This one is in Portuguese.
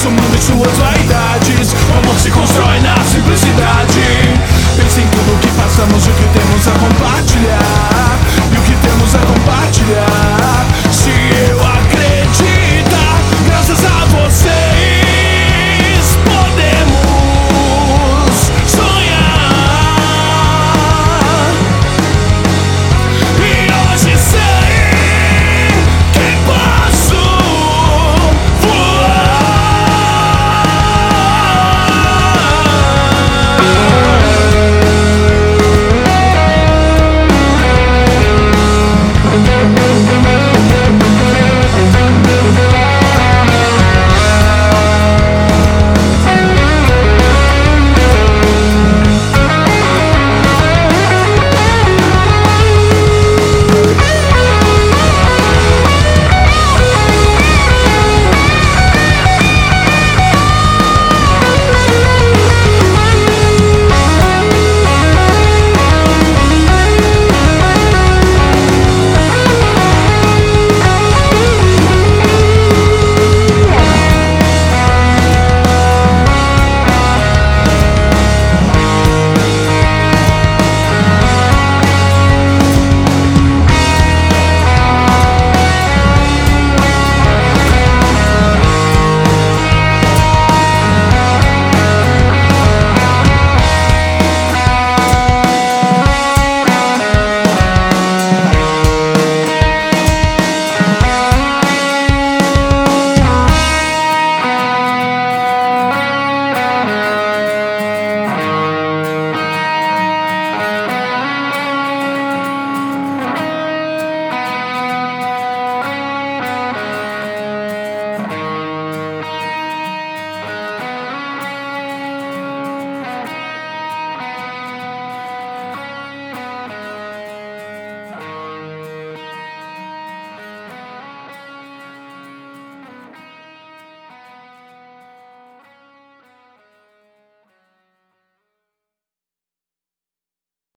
somando as suas vaidades. O amor se constrói na simplicidade. Pense em tudo o que passamos e o que temos a compartilhar.